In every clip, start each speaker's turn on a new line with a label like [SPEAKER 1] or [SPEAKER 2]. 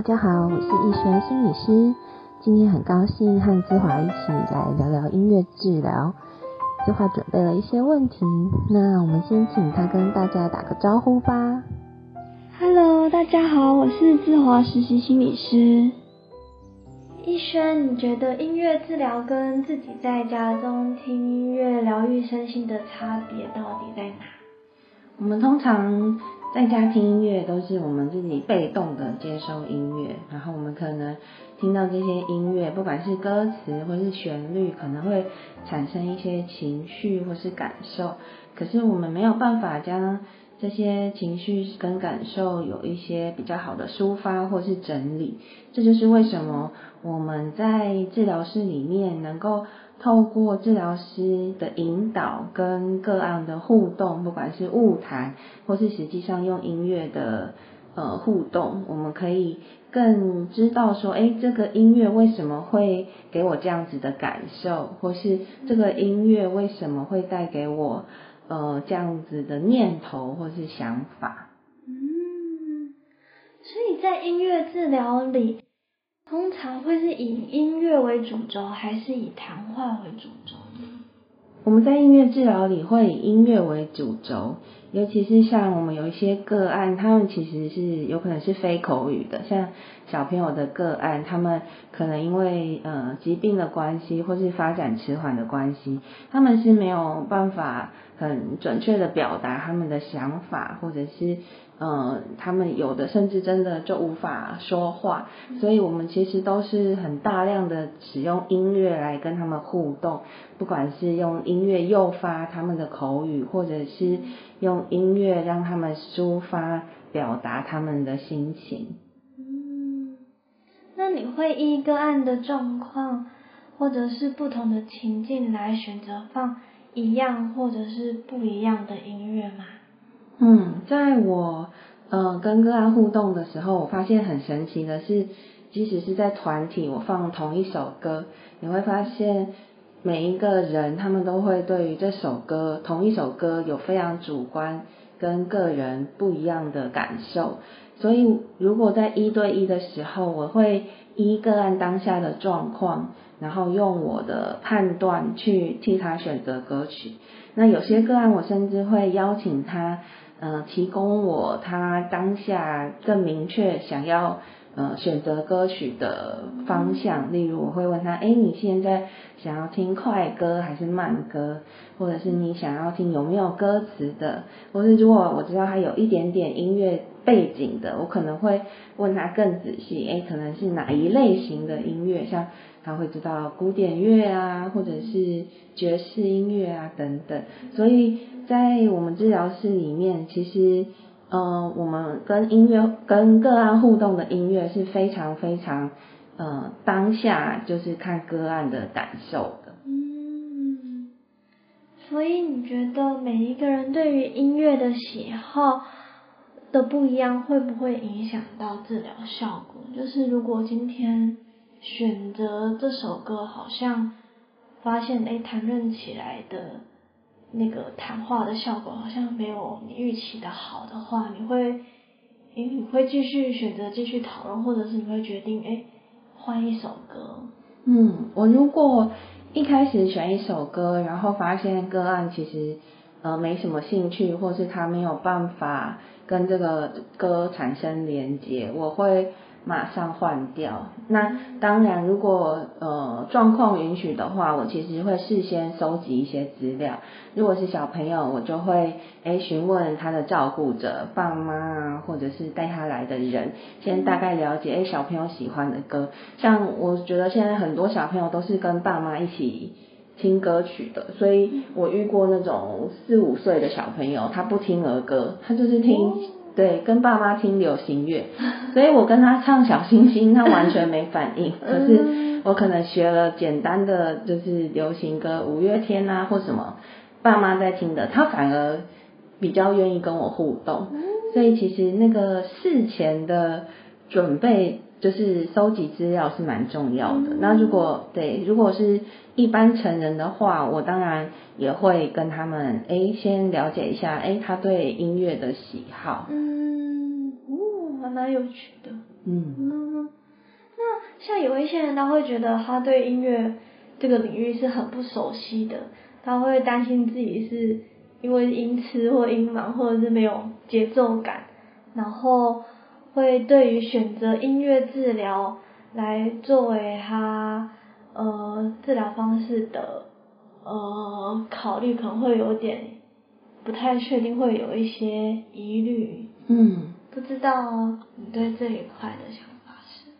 [SPEAKER 1] 大家好，我是易轩心理师。今天很高兴和志华一起来聊聊音乐治疗。志华准备了一些问题，那我们先请他跟大家打个招呼吧。
[SPEAKER 2] Hello，大家好，我是志华实习心理师。易轩，你觉得音乐治疗跟自己在家中听音乐疗愈身心的差别到底在哪？
[SPEAKER 1] 我们通常。在家听音乐都是我们自己被动的接收音乐，然后我们可能听到这些音乐，不管是歌词或是旋律，可能会产生一些情绪或是感受，可是我们没有办法将这些情绪跟感受有一些比较好的抒发或是整理，这就是为什么我们在治疗室里面能够。透过治疗师的引导跟个案的互动，不管是物谈或是实际上用音乐的呃互动，我们可以更知道说，哎，这个音乐为什么会给我这样子的感受，或是这个音乐为什么会带给我呃这样子的念头或是想法。
[SPEAKER 2] 嗯，所以在音乐治疗里。通常会是以音乐为主轴，还是以谈话为主轴呢？
[SPEAKER 1] 我们在音乐治疗里会以音乐为主轴，尤其是像我们有一些个案，他们其实是有可能是非口语的，像小朋友的个案，他们可能因为呃疾病的关系，或是发展迟缓的关系，他们是没有办法很准确的表达他们的想法，或者是。嗯，他们有的甚至真的就无法说话，所以我们其实都是很大量的使用音乐来跟他们互动，不管是用音乐诱发他们的口语，或者是用音乐让他们抒发表达他们的心情。
[SPEAKER 2] 嗯，那你会依个案的状况，或者是不同的情境来选择放一样或者是不一样的音乐吗？
[SPEAKER 1] 嗯，在我呃跟个案互动的时候，我发现很神奇的是，即使是在团体，我放同一首歌，你会发现每一个人他们都会对于这首歌同一首歌有非常主观跟个人不一样的感受。所以如果在一对一的时候，我会依个案当下的状况，然后用我的判断去替他选择歌曲。那有些个案，我甚至会邀请他。呃，提供我他当下更明确想要呃选择歌曲的方向，例如我会问他，哎，你现在想要听快歌还是慢歌，或者是你想要听有没有歌词的，或是如果我知道他有一点点音乐背景的，我可能会问他更仔细，哎，可能是哪一类型的音乐，像他会知道古典乐啊，或者是爵士音乐啊等等，所以。在我们治疗室里面，其实，呃，我们跟音乐、跟个案互动的音乐是非常非常，呃，当下就是看个案的感受的。
[SPEAKER 2] 嗯，所以你觉得每一个人对于音乐的喜好的不一样，会不会影响到治疗效果？就是如果今天选择这首歌，好像发现哎，谈论起来的。那个谈话的效果好像没有你预期的好的话，你会，诶，你会继续选择继续讨论，或者是你会决定，诶，换一首歌。
[SPEAKER 1] 嗯，我如果一开始选一首歌，然后发现个案其实呃没什么兴趣，或是他没有办法跟这个歌产生连接，我会。马上换掉。那当然，如果呃状况允许的话，我其实会事先收集一些资料。如果是小朋友，我就会诶询问他的照顾者、爸妈啊，或者是带他来的人，先大概了解诶小朋友喜欢的歌。像我觉得现在很多小朋友都是跟爸妈一起听歌曲的，所以我遇过那种四五岁的小朋友，他不听儿歌，他就是听。对，跟爸妈听流行乐，所以我跟他唱小星星，他完全没反应。可是我可能学了简单的就是流行歌，五月天啊或什么，爸妈在听的，他反而比较愿意跟我互动。所以其实那个事前的准备就是收集资料是蛮重要的。那如果对，如果是一般成人的话，我当然也会跟他们哎先了解一下哎他对音乐的喜好。
[SPEAKER 2] 嗯，哦，还蛮有趣的。
[SPEAKER 1] 嗯，
[SPEAKER 2] 嗯，那像有一些人他会觉得他对音乐这个领域是很不熟悉的，他会担心自己是因为音痴或音盲，或者是没有节奏感，然后会对于选择音乐治疗来作为他呃治疗方式的呃考虑，可能会有点不太确定，会有一些疑虑。
[SPEAKER 1] 嗯。
[SPEAKER 2] 不知道你对这一块的想法是？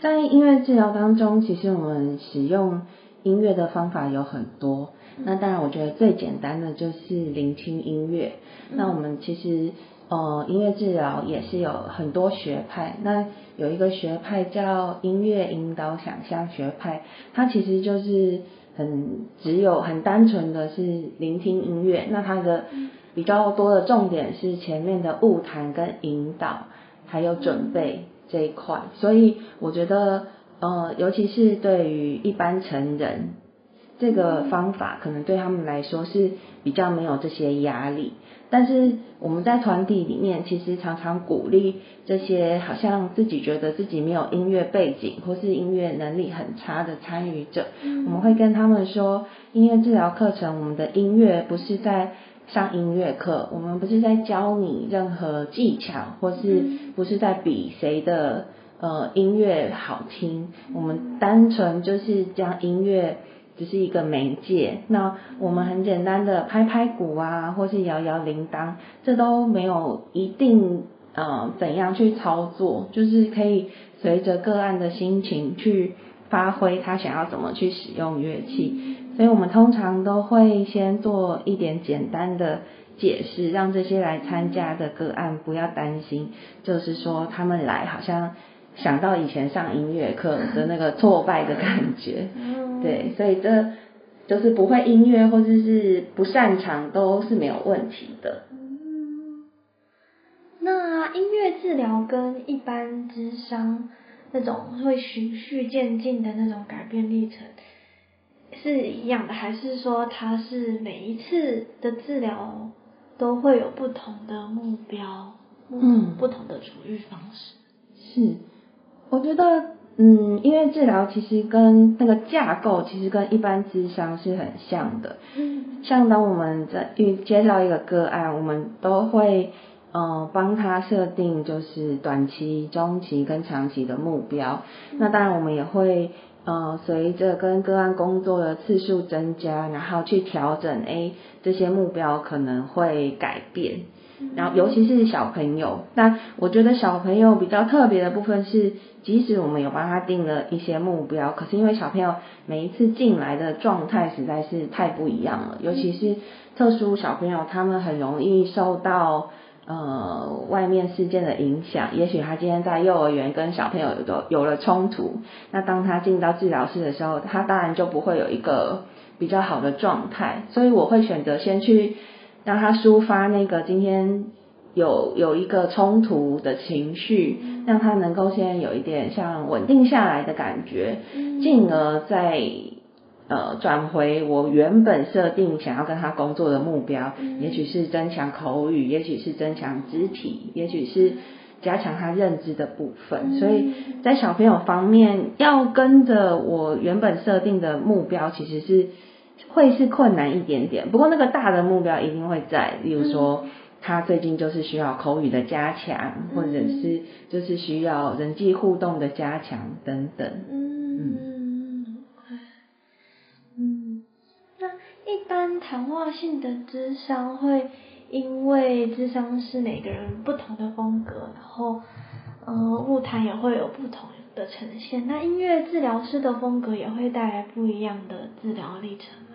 [SPEAKER 1] 在音乐治疗当中，其实我们使用音乐的方法有很多。那当然，我觉得最简单的就是聆听音乐。那我们其实呃，音乐治疗也是有很多学派。那有一个学派叫音乐引导想象学派，它其实就是很只有很单纯的是聆听音乐。那它的比较多的重点是前面的物谈跟引导，还有准备这一块，所以我觉得，呃，尤其是对于一般成人，这个方法可能对他们来说是比较没有这些压力。但是我们在团体里面，其实常常鼓励这些好像自己觉得自己没有音乐背景或是音乐能力很差的参与者，我们会跟他们说，音乐治疗课程，我们的音乐不是在。上音乐课，我们不是在教你任何技巧，或是不是在比谁的呃音乐好听？我们单纯就是将音乐只是一个媒介。那我们很简单的拍拍鼓啊，或是摇摇铃铛，这都没有一定呃怎样去操作，就是可以随着个案的心情去发挥他想要怎么去使用乐器。所以我们通常都会先做一点简单的解释，让这些来参加的个案不要担心，就是说他们来好像想到以前上音乐课的那个挫败的感觉，对，所以这就是不会音乐或者是不擅长都是没有问题的。
[SPEAKER 2] 那音乐治疗跟一般智商那种会循序渐进的那种改变历程。是一样的，还是说它是每一次的治疗都会有不同的目标，嗯，不同的处愈方式？
[SPEAKER 1] 是，我觉得，嗯，因为治疗其实跟那个架构其实跟一般智商是很像的。嗯，像当我们在遇接到一个个案，我们都会，嗯，帮他设定就是短期、中期跟长期的目标。那当然，我们也会。呃，随着跟个案工作的次数增加，然后去调整，哎，这些目标可能会改变。然后尤其是小朋友，那我觉得小朋友比较特别的部分是，即使我们有帮他定了一些目标，可是因为小朋友每一次进来的状态实在是太不一样了，尤其是特殊小朋友，他们很容易受到。呃，外面事件的影响，也许他今天在幼儿园跟小朋友有有有了冲突，那当他进到治疗室的时候，他当然就不会有一个比较好的状态，所以我会选择先去让他抒发那个今天有有一个冲突的情绪，让他能够先有一点像稳定下来的感觉，进而再。呃，转回我原本设定想要跟他工作的目标，也许是增强口语，也许是增强肢体，也许是加强他认知的部分。所以在小朋友方面，要跟着我原本设定的目标，其实是会是困难一点点。不过那个大的目标一定会在，例如说他最近就是需要口语的加强，或者是就是需要人际互动的加强等等。嗯。
[SPEAKER 2] 那一般谈话性的智商会因为智商是每个人不同的风格，然后呃，物谈也会有不同的呈现。那音乐治疗师的风格也会带来不一样的治疗历程吗？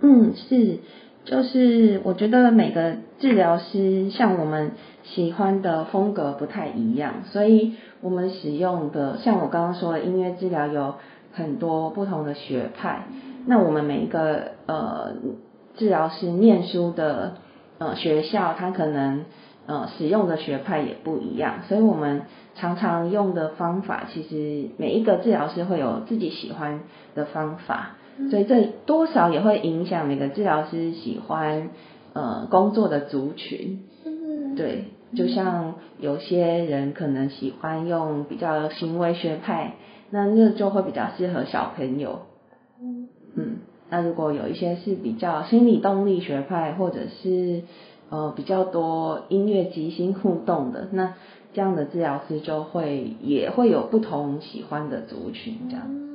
[SPEAKER 1] 嗯，是，就是我觉得每个治疗师像我们喜欢的风格不太一样，所以我们使用的像我刚刚说的音乐治疗有很多不同的学派。那我们每一个呃治疗师念书的呃学校，他可能呃使用的学派也不一样，所以我们常常用的方法，其实每一个治疗师会有自己喜欢的方法，所以这多少也会影响每个治疗师喜欢呃工作的族群。
[SPEAKER 2] 嗯，
[SPEAKER 1] 对，就像有些人可能喜欢用比较行为学派，那那就会比较适合小朋友。
[SPEAKER 2] 嗯
[SPEAKER 1] 嗯，那如果有一些是比较心理动力学派，或者是呃比较多音乐即兴互动的，那这样的治疗师就会也会有不同喜欢的族群这样。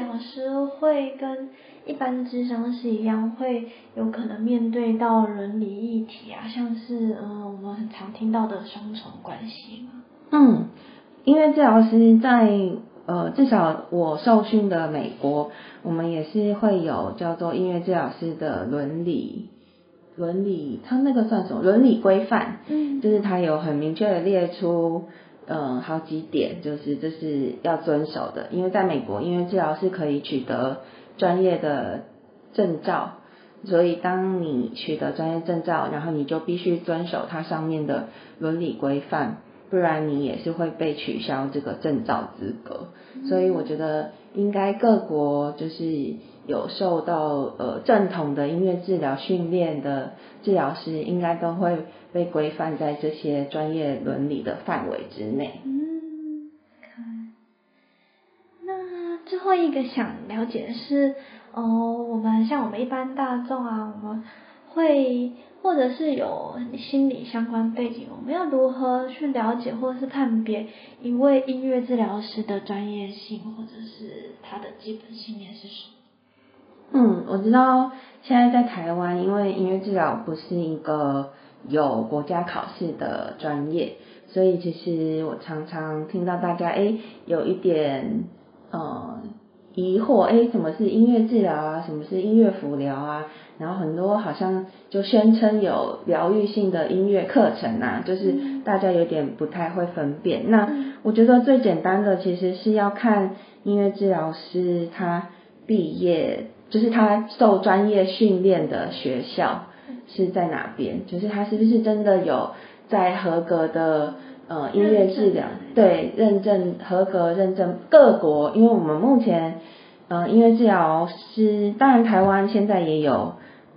[SPEAKER 2] 疗师会跟一般智商师一样，会有可能面对到伦理议题啊，像是嗯、呃我们很常听到的双重关系嘛。
[SPEAKER 1] 嗯，音乐治疗师在呃至少我受训的美国，我们也是会有叫做音乐治疗师的伦理伦理，它那个算什么伦理规范？
[SPEAKER 2] 嗯
[SPEAKER 1] 就是它有很明确的列出，嗯，好几点，就是这是要遵守的。因为在美国，音乐治疗是可以取得专业的证照，所以当你取得专业证照，然后你就必须遵守它上面的伦理规范，不然你也是会被取消这个证照资格。所以我觉得应该各国就是有受到呃正统的音乐治疗训练的治疗师，应该都会被规范在这些专业伦理的范围之内。
[SPEAKER 2] 嗯，可那最后一个想了解的是，哦、我们像我们一般大众啊，我们会或者是有心理相关背景，我们要如何去了解或是判别一位音乐治疗师的专业性，或者是他的基本信念是什么？
[SPEAKER 1] 嗯，我知道现在在台湾，因为音乐治疗不是一个有国家考试的专业，所以其实我常常听到大家诶有一点呃疑惑，哎什么是音乐治疗啊？什么是音乐辅疗啊？然后很多好像就宣称有疗愈性的音乐课程啊，就是大家有点不太会分辨。那我觉得最简单的其实是要看音乐治疗师他毕业，就是他受专业训练的学校是在哪边，就是他是不是真的有在合格的呃音乐治疗对认证合格认证各国，因为我们目前呃音乐治疗师，当然台湾现在也有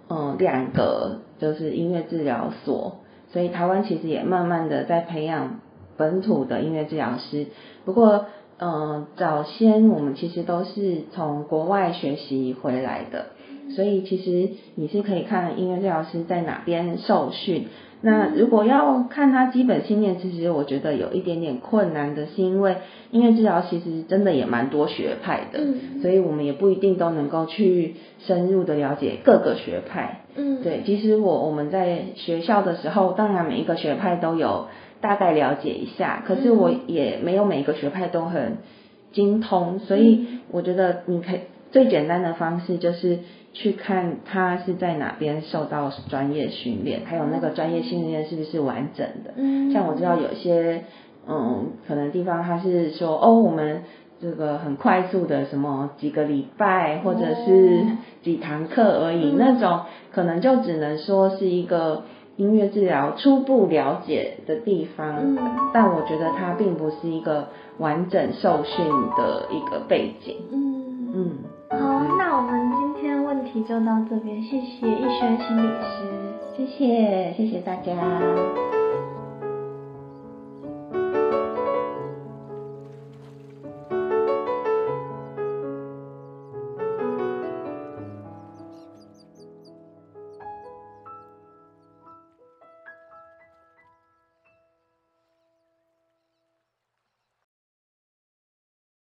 [SPEAKER 1] 嗯两个就是音乐治疗所，所以台湾其实也慢慢的在培养本土的音乐治疗师，不过。嗯，早先我们其实都是从国外学习回来的，所以其实你是可以看音乐治疗师在哪边受训。那如果要看他基本信念，其实我觉得有一点点困难的，是因为音乐治疗其实真的也蛮多学派的，
[SPEAKER 2] 嗯。
[SPEAKER 1] 所以我们也不一定都能够去深入的了解各个学派。
[SPEAKER 2] 嗯，
[SPEAKER 1] 对，其实我我们在学校的时候，当然每一个学派都有大概了解一下，可是我也没有每一个学派都很精通，所以我觉得你可以最简单的方式就是去看他是在哪边受到专业训练，还有那个专业训练是不是完整的。
[SPEAKER 2] 嗯，
[SPEAKER 1] 像我知道有些嗯，可能地方他是说哦，我们这个很快速的什么几个礼拜或者是几堂课而已，
[SPEAKER 2] 嗯。
[SPEAKER 1] 那种可能就只能说是一个音乐治疗初步了解的地方，
[SPEAKER 2] 嗯。
[SPEAKER 1] 但我觉得它并不是一个完整受训的一个背景。
[SPEAKER 2] 嗯。
[SPEAKER 1] 嗯，
[SPEAKER 2] 好，那我们题就到这边，谢谢易轩心理师。
[SPEAKER 1] 谢谢谢谢大家。